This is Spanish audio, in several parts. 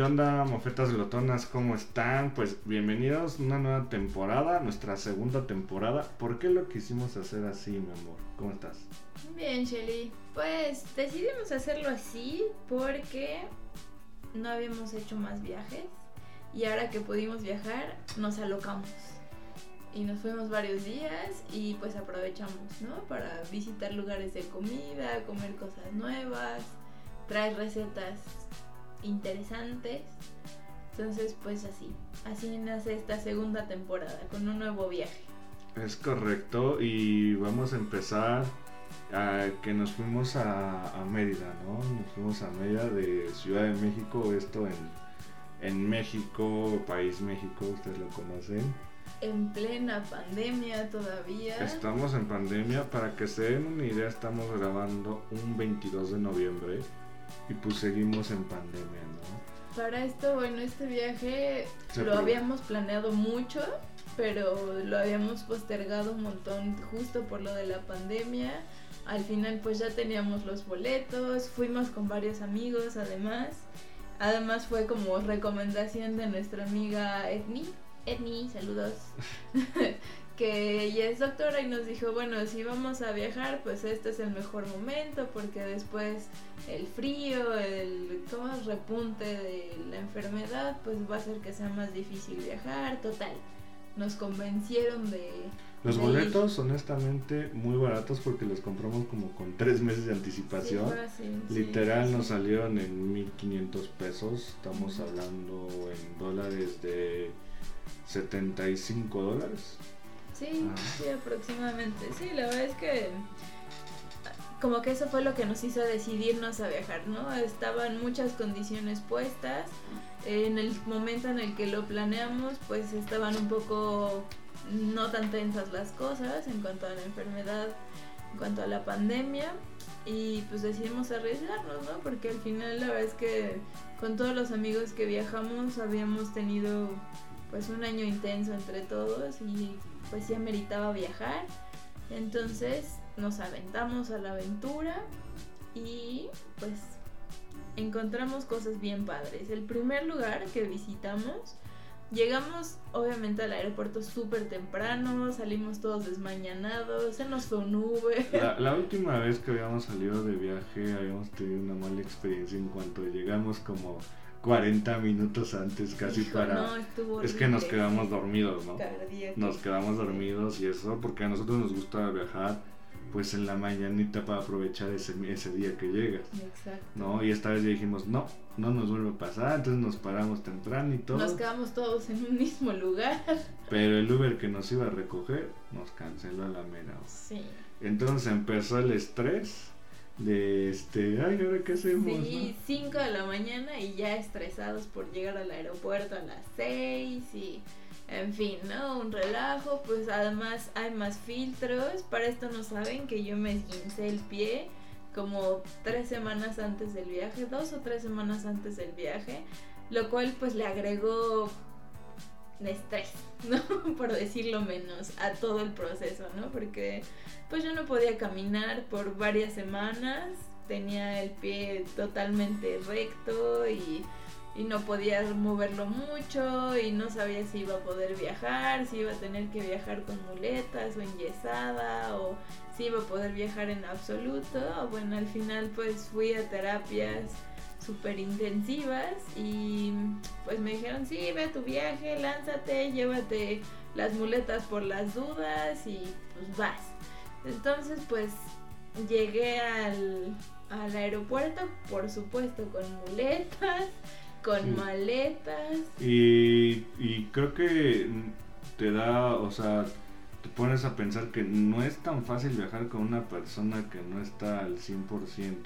¿Qué onda, mofetas glotonas? ¿Cómo están? Pues bienvenidos a una nueva temporada, nuestra segunda temporada. ¿Por qué lo quisimos hacer así, mi amor? ¿Cómo estás? Bien, Shelly. Pues decidimos hacerlo así porque no habíamos hecho más viajes y ahora que pudimos viajar nos alocamos. Y nos fuimos varios días y pues aprovechamos, ¿no? Para visitar lugares de comida, comer cosas nuevas, traer recetas interesantes. Entonces, pues así, así nace esta segunda temporada, con un nuevo viaje. Es correcto y vamos a empezar a que nos fuimos a, a Mérida, ¿no? Nos fuimos a Mérida de Ciudad de México, esto en, en México, país México, ustedes lo conocen. En plena pandemia todavía. Estamos en pandemia, para que se den una idea, estamos grabando un 22 de noviembre y pues seguimos en pandemia, ¿no? Para esto, bueno, este viaje Se lo habíamos planeado mucho, pero lo habíamos postergado un montón justo por lo de la pandemia. Al final pues ya teníamos los boletos, fuimos con varios amigos además. Además fue como recomendación de nuestra amiga Etni. Etni, saludos. que ella es doctora y nos dijo, bueno, si vamos a viajar, pues este es el mejor momento porque después el frío, el ¿cómo es? repunte de la enfermedad, pues va a hacer que sea más difícil viajar. Total, nos convencieron de... Los de boletos, honestamente, muy baratos porque los compramos como con tres meses de anticipación. Sí, Literal sí, nos sí. salieron en 1500 pesos. Estamos hablando en dólares de 75 dólares. Sí, Ah. sí, aproximadamente. Sí, la verdad es que como que eso fue lo que nos hizo decidirnos a viajar, ¿no? Estaban muchas condiciones puestas. En el momento en el que lo planeamos, pues estaban un poco no tan tensas las cosas en cuanto a la enfermedad, en cuanto a la pandemia. Y pues decidimos arriesgarnos, ¿no? Porque al final la verdad es que con todos los amigos que viajamos habíamos tenido pues un año intenso entre todos y pues ya meritaba viajar. Entonces nos aventamos a la aventura y pues encontramos cosas bien padres. El primer lugar que visitamos, llegamos obviamente al aeropuerto súper temprano, salimos todos desmañanados, se nos fue un Uber. La, la última vez que habíamos salido de viaje habíamos tenido una mala experiencia en cuanto llegamos como 40 minutos antes casi Hijo, para... no, estuvo es que nos quedamos dormidos, ¿no? Cardíaco. Nos quedamos dormidos y eso porque a nosotros nos gusta viajar pues en la mañanita para aprovechar ese, ese día que llegas. Exacto. ¿no? Y esta vez dijimos, no, no nos vuelve a pasar, entonces nos paramos temprano y todo. Nos quedamos todos en un mismo lugar. Pero el Uber que nos iba a recoger nos canceló a la mera hora. Sí. Entonces empezó el estrés de este, ay, ¿ahora qué hacemos? Sí, 5 de la mañana y ya estresados por llegar al aeropuerto a las 6 y en fin, ¿no? Un relajo, pues además hay más filtros. Para esto no saben que yo me esguincé el pie como tres semanas antes del viaje, dos o tres semanas antes del viaje, lo cual pues le agregó estrés, ¿no? Por decirlo menos, a todo el proceso, ¿no? Porque pues yo no podía caminar por varias semanas, tenía el pie totalmente recto y, y no podía moverlo mucho y no sabía si iba a poder viajar, si iba a tener que viajar con muletas o enyesada o si iba a poder viajar en absoluto. Bueno, al final pues fui a terapias súper intensivas y pues me dijeron, sí, ve a tu viaje, lánzate, llévate las muletas por las dudas y pues vas. Entonces pues llegué al, al aeropuerto, por supuesto, con muletas, con Sí. maletas. Y, y creo que te da, o sea, te pones a pensar que no es tan fácil viajar con una persona que no está al 100%.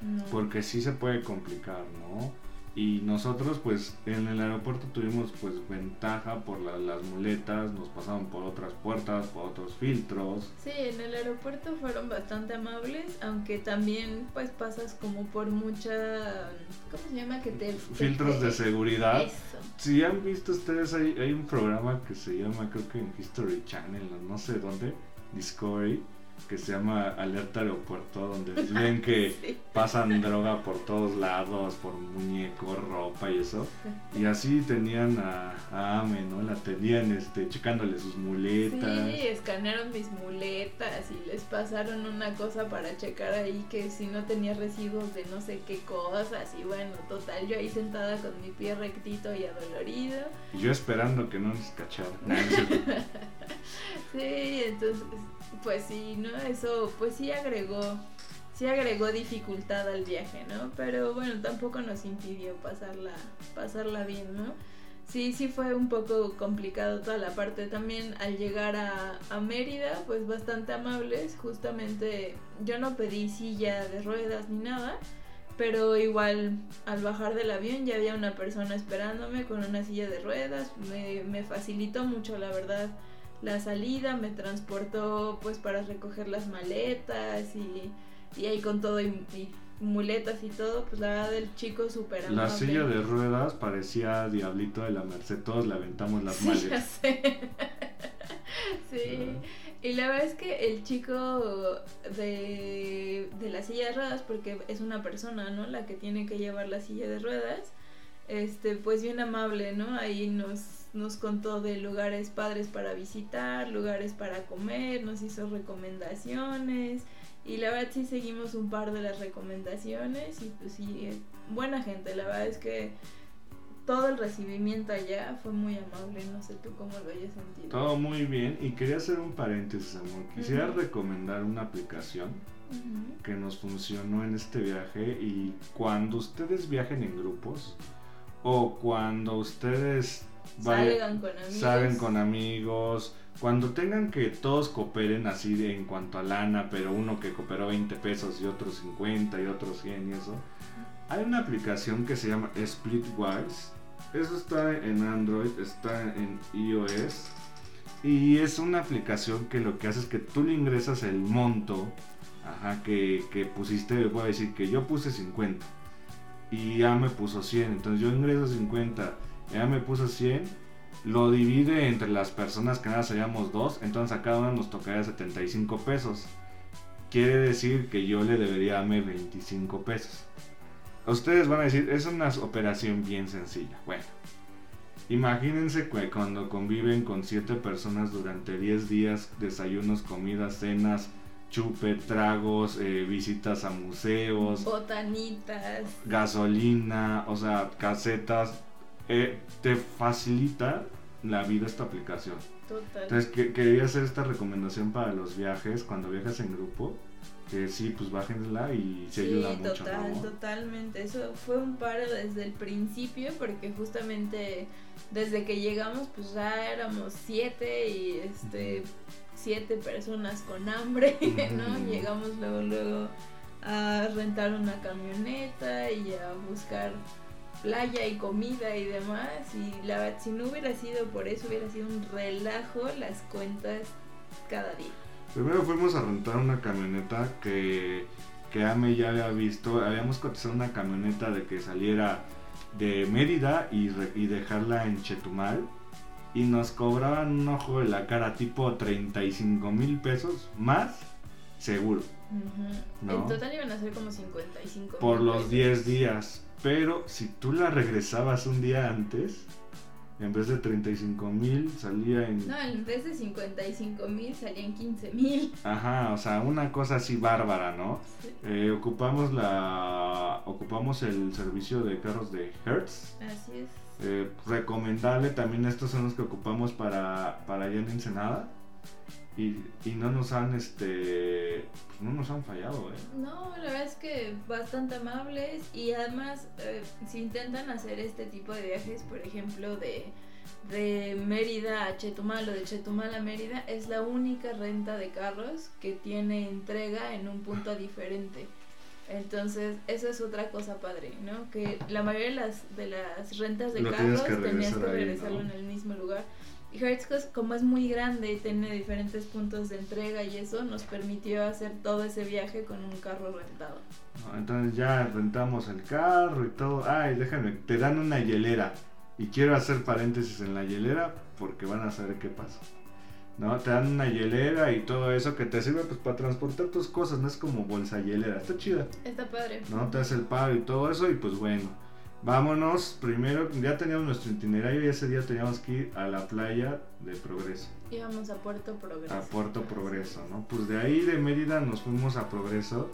No. Porque sí se puede complicar, ¿no? Y nosotros pues en el aeropuerto tuvimos pues ventaja por la- las muletas, nos pasaron por otras puertas, por otros filtros. Sí, en el aeropuerto fueron bastante amables, aunque también pues pasas como por mucha... ¿Cómo se llama? Que te... Filtros que de seguridad. Eso. Si han visto ustedes, hay, hay un programa que se llama, creo que en History Channel, no sé dónde, Discovery, que se llama Alerta Aeropuerto, donde ven que Sí. pasan droga por todos lados, por muñecos, ropa y eso. Y así tenían a, a Ame, ¿no? La tenían este, checándole sus muletas. Sí, escanearon mis muletas y les pasaron una cosa para checar ahí que si no tenía residuos de no sé qué cosas. Y bueno, total, yo ahí sentada con mi pie rectito y adolorido. Y yo esperando que no nos cacharan. Sí, entonces, pues sí, ¿no? Eso, pues sí agregó, sí agregó dificultad al viaje, ¿no? Pero bueno, tampoco nos impidió pasarla, pasarla bien, ¿no? Sí, sí fue un poco complicado toda la parte. También al llegar a, a Mérida, pues bastante amables. Justamente yo no pedí silla de ruedas ni nada, pero igual al bajar del avión ya había una persona esperándome con una silla de ruedas. Me, me facilitó mucho, la verdad, la salida. Me transportó pues para recoger las maletas y, y ahí con todo y, y muletas y todo. Pues la verdad el chico súper amable. La silla de ruedas parecía Diablito de la Merced, todos le aventamos las Sí, ya maletas. sé. sí. Y la verdad es que el chico de, de la silla de ruedas, porque es una persona, ¿no? La que tiene que llevar la silla de ruedas, este, pues bien amable, ¿no? Ahí nos, nos contó de lugares padres para visitar, lugares para comer, nos hizo recomendaciones. Y la verdad sí seguimos un par de las recomendaciones y pues sí, eh, buena gente, la verdad es que todo el recibimiento allá fue muy amable, no sé tú cómo lo hayas sentido. Todo muy bien. Y quería hacer un paréntesis, amor. Quisiera recomendar una aplicación que nos funcionó en este viaje. Y cuando ustedes viajen en grupos o cuando ustedes Salgan con amigos. salgan con amigos, cuando tengan que todos cooperen así de- en cuanto a lana, pero uno que cooperó 20 pesos y otro 50 y otro 100 y eso. Hay una aplicación que se llama Splitwise. Eso está en Android, está en iOS. Y es una aplicación que lo que hace es que tú le ingresas el monto ajá, que, que pusiste. Voy a decir que yo puse 50 y ya me puso 100. Entonces yo ingreso 50, ya me puso 100. Lo divide entre las personas que nada seríamos dos. Entonces a cada uno nos tocaría 75 pesos. Quiere decir que yo le debería darme 25 pesos. Ustedes van a decir, es una operación bien sencilla. Bueno, imagínense que cuando conviven con 7 personas durante 10 días, desayunos, comidas, cenas, chupe, tragos, eh, visitas a museos, Botanitas. gasolina, o sea, casetas, eh, te facilita la vida esta aplicación. Total. Entonces que- quería hacer esta recomendación para los viajes, cuando viajas en grupo, que sí, pues bájenla y se sí, ayuda mucho. total, ¿no? totalmente. Eso fue un paro desde el principio porque justamente desde que llegamos pues ya éramos siete y este siete personas con hambre, ¿no? Llegamos luego luego a rentar una camioneta y a buscar playa y comida y demás y la si no hubiera sido por eso hubiera sido un relajo las cuentas cada día. Primero fuimos a rentar una camioneta que, que Ame ya había visto. Habíamos cotizado una camioneta de que saliera de Mérida y, y dejarla en Chetumal. Y nos cobraban un ojo de la cara tipo 35 mil pesos más seguro. ¿No? En total iban a ser como 55 por los pesos. 10 días. Pero si tú la regresabas un día antes, en vez de 35 mil salía en... No, en vez de 55 mil salían 15 mil. Ajá, o sea, una cosa así bárbara, ¿no? Eh, ocupamos la ocupamos el servicio de carros de Hertz. Así es. Eh, recomendable también estos son los que ocupamos para, para allá en Ensenada. Y, y no nos han este no nos han fallado, eh. No, la verdad es que bastante amables y además eh, si intentan hacer este tipo de viajes, por ejemplo, de, de Mérida a Chetumal o de Chetumal a Mérida, es la única renta de carros que tiene entrega en un punto diferente. Entonces, eso es otra cosa padre, ¿no? Que la mayoría de las, de las rentas de Lo carros que tenías que ahí, regresarlo ¿no? en el mismo lugar. Y Hertzcos, como es muy grande y tiene diferentes puntos de entrega y eso, nos permitió hacer todo ese viaje con un carro rentado. Entonces ya rentamos el carro y todo. Ay, déjame, te dan una hielera. Y quiero hacer paréntesis en la hielera porque van a saber qué pasa. ¿No? Te dan una hielera y todo eso que te sirve pues para transportar tus cosas, no es como bolsa hielera, está chida. Está padre. ¿no? Te hace el paro y todo eso y pues bueno, vámonos. Primero, ya teníamos nuestro itinerario y ese día teníamos que ir a la playa de Progreso, Íbamos a Puerto Progreso. a Puerto Progreso, ¿no? Pues de ahí de Mérida nos fuimos a Progreso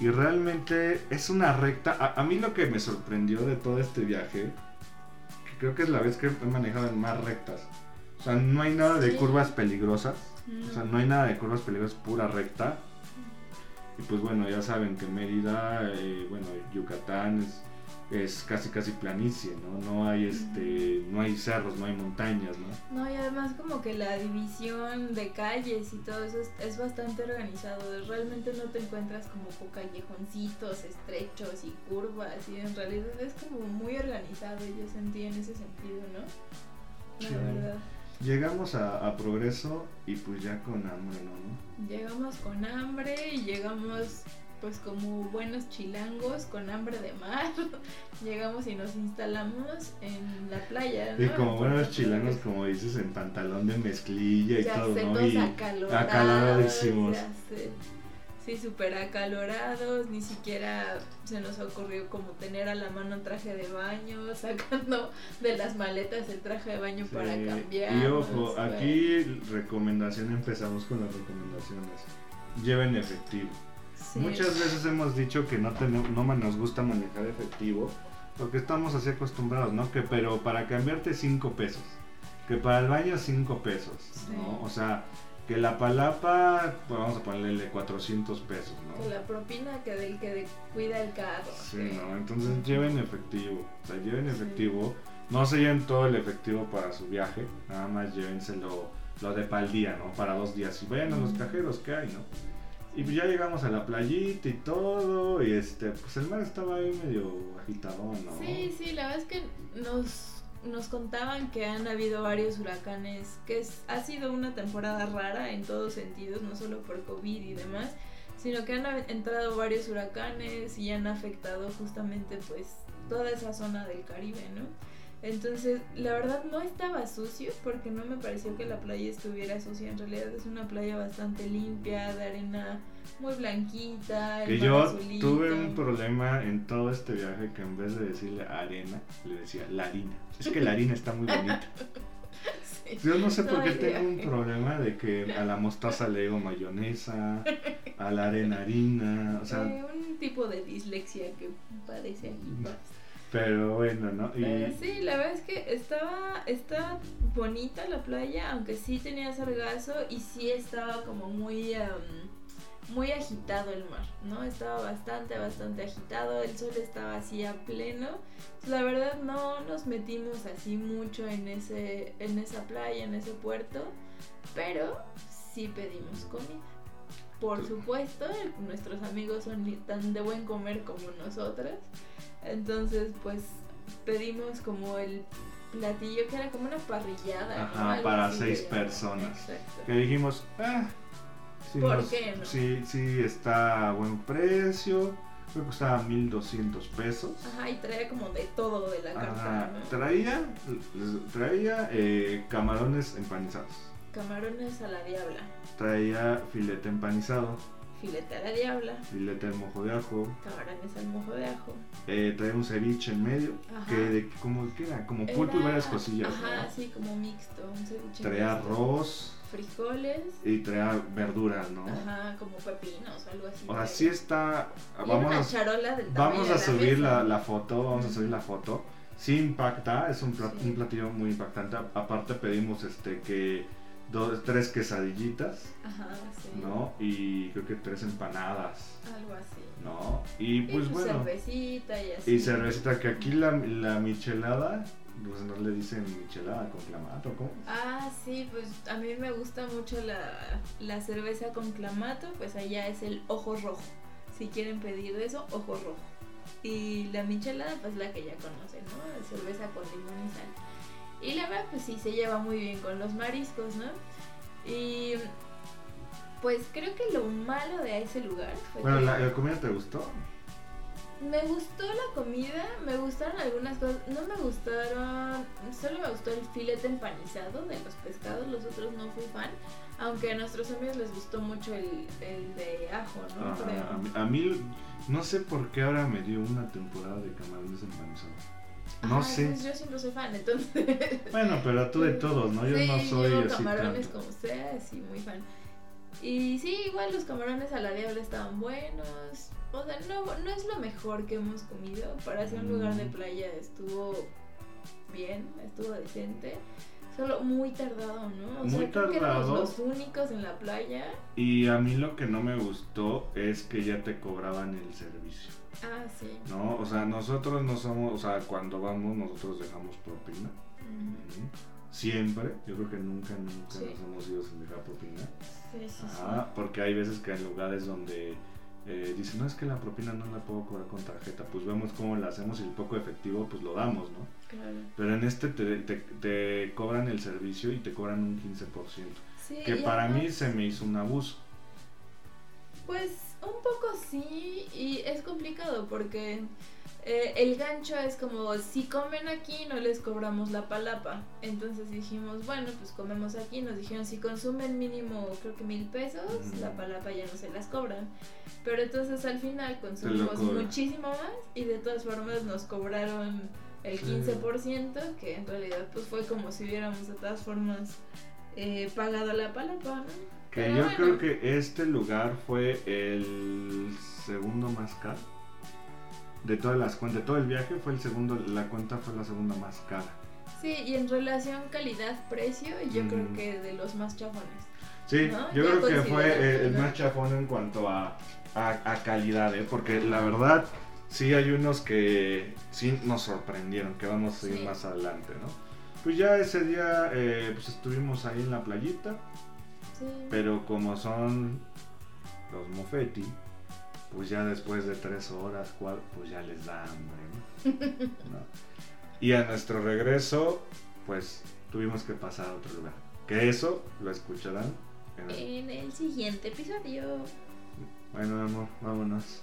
y realmente es una recta. A, a mí lo que me sorprendió de todo este viaje, que creo que es la vez que he manejado en más rectas. O sea, no hay nada de Sí. curvas peligrosas. No. O sea, no hay nada de curvas peligrosas, pura recta. Y pues bueno, ya saben que Mérida, eh, bueno, Yucatán es, es casi casi planicie, ¿no? No hay este, no hay cerros, no hay montañas, ¿no? No, y además como que la división de calles y todo eso es, es bastante organizado. Realmente no te encuentras como con callejoncitos estrechos y curvas y en realidad es como muy organizado yo sentí en ese sentido, ¿no? La Sí. verdad. Llegamos a, a Progreso y pues ya con hambre, ¿no? Llegamos con hambre y llegamos pues como buenos chilangos con hambre de mar. llegamos y nos instalamos en la playa. ¿no? Y como En buenos chilanos, Progreso. como dices, en pantalón de mezclilla y ya todo, sé, ¿no? todos Y acalorados, acaloradísimos. Sí, súper acalorados, ni siquiera se nos ocurrió como tener a la mano un traje de baño, sacando de las maletas el traje de baño para cambiar. Y ojo, aquí recomendación, empezamos con las recomendaciones. Lleven efectivo. Muchas veces hemos dicho que no, tenemos, no nos gusta manejar efectivo porque estamos así acostumbrados, ¿no? Que pero para cambiarte 5 pesos, que para el baño 5 pesos, ¿no? O sea, que la palapa, pues vamos a ponerle 400 pesos, Que ¿no? la propina que del que de- cuida el carro. Sí, que- ¿no? Entonces lleven efectivo, o sea, lleven efectivo. No se lleven todo el efectivo para su viaje, nada más llévenselo lo de pal día, ¿no? Para dos días. Y vayan a los cajeros que hay, ¿no? Y pues ya llegamos a la playita y todo, y este, pues el mar estaba ahí medio agitado, ¿no? Sí, sí, la verdad es que nos, nos contaban que han habido varios huracanes, que es, ha sido una temporada rara en todos sentidos, no solo por COVID y demás, sino que han ha- entrado varios huracanes y han afectado justamente pues toda esa zona del Caribe, ¿no? Entonces, la verdad no estaba sucio porque no me pareció que la playa estuviera sucia. En realidad es una playa bastante limpia, de arena muy blanquita. Que yo azulito. tuve un problema en todo este viaje que en vez de decirle arena, le decía la harina. Es que la harina está muy bonita. Sí. Yo no sé por qué tengo un problema de que a la mostaza le digo mayonesa, a la arena harina, o sea, Eh, un tipo de dislexia que padece aquí. pues. Pero bueno, ¿no? Y Pero sí, la verdad es que estaba, estaba bonita la playa, aunque sí tenía sargazo y sí estaba como muy, em, muy agitado el mar, ¿no? Estaba bastante, bastante agitado, el sol estaba así a pleno. La verdad no nos metimos así mucho en, ese, en esa playa, en ese puerto, pero sí pedimos comida. Por supuesto, nuestros amigos son tan de buen comer como nosotras. Entonces, pues pedimos como el platillo que era como una parrillada. para seis personas. Exacto. que dijimos, ah, sí, ¿Por nos- qué no? sí, sí está a buen precio, creo que costaba 1200 pesos. Ajá, y traía como de todo de la Ajá, carta, ¿no? traía, traía eh, camarones empanizados, Camarones a la diabla, traía filete empanizado, filete a la diabla, filete al mojo de ajo, camarones al mojo de ajo. eh, un ceviche en medio, Ajá. que de, como que era, como pulpo y Era- varias cosillas, Ajá, ¿no? sí, como mixto, un ceviche Traía mixto. arroz Frijoles, y traía verduras, ¿no? ajá, como pepinos, algo así. O sea, sí está, Y era vamos una a, charola del Vamos a de la subir la, la foto, vamos a subir la foto. Sí impacta, es un, plat- Sí. un platillo muy impactante. Aparte pedimos este que dos, tres quesadillitas, Ajá, sí. ¿no? Y creo que tres empanadas, Algo así. ¿no? Y pues y bueno, cervecita y así. y cervecita, que aquí la, la michelada, pues no le dicen michelada con clamato, ¿cómo? Ah, sí, pues a mí me gusta mucho la, la cerveza con clamato, pues allá es el ojo rojo. si quieren pedir de eso, ojo rojo. Y la michelada, pues la que ya conocen, ¿no? Cerveza con limón y sal. Y la verdad, pues sí, se lleva muy bien con los mariscos, ¿no? Y pues creo que lo malo de ese lugar fue Bueno, que ¿la, la comida te gustó? me gustó la comida, me gustaron algunas cosas, no me gustaron, solo me gustó el filete empanizado de los pescados, los otros no fui fan, aunque a nuestros amigos les gustó mucho el, el de ajo, ¿no? Creo. a, mí, a mí, no sé por qué ahora me dio una temporada de camarones empanizados. No Ay, sé. pues yo no soy fan, entonces. Bueno, pero tú de todos, ¿no? Yo sí, no soy yo así camarones tanto. como sea, sí, muy fan. Y sí, igual los camarones a la diabla estaban buenos. O sea, no, no es lo mejor que hemos comido. Para ser un lugar de Mm. playa estuvo bien, estuvo decente. Solo muy tardado, ¿no? O Muy sea, creo que éramos tardado. los únicos en la playa. Y a mí lo que no me gustó es que ya te cobraban el servicio, Ah, sí. ¿no? O sea, nosotros no somos, o sea, cuando vamos nosotros dejamos propina. Siempre, yo creo que nunca, nunca Sí. nos hemos ido sin dejar propina. Sí, sí, sí. Ajá, porque hay veces que hay lugares donde eh, dicen, no es que la propina no la puedo cobrar con tarjeta, pues vemos cómo la hacemos y el poco efectivo pues lo damos, ¿no? Claro. Pero en este te, te- te cobran el servicio y te cobran un 15%, Sí, que para mí además- se me hizo un abuso. Pues un poco sí, y es complicado porque eh, el gancho es como si comen aquí no les cobramos la palapa. Entonces dijimos, bueno, pues comemos aquí. Nos dijeron si consumen mínimo creo que mil pesos, Ujú. la palapa ya no se las cobran. Pero entonces al final consumimos muchísimo más y de todas formas nos cobraron el Sí. 15%, que en realidad pues fue como si hubiéramos de todas formas eh, pagado la palapa, ¿no? Que Pero yo bueno. creo que este lugar fue el segundo más caro. De todas las cuentas, de todo el viaje fue el segundo, la cuenta fue la segunda más cara. Sí, y en relación calidad-precio, yo Mm. creo que de los más chafones. Sí, ¿No? yo creo que fue el más chafón en cuanto a, a, a calidad, ¿eh? porque la verdad sí hay unos que sí nos sorprendieron, que vamos a ir Sí. más adelante, ¿no? Pues ya ese día eh, pues estuvimos ahí en la playita, Sí. pero como son los mofeti, pues ya después de tres horas, cuatro, pues ya les da hambre, ¿no? ¿No? Y a nuestro regreso, pues tuvimos que pasar a otro lugar. Que eso lo escucharán en el En el siguiente episodio. Bueno, amor, vámonos.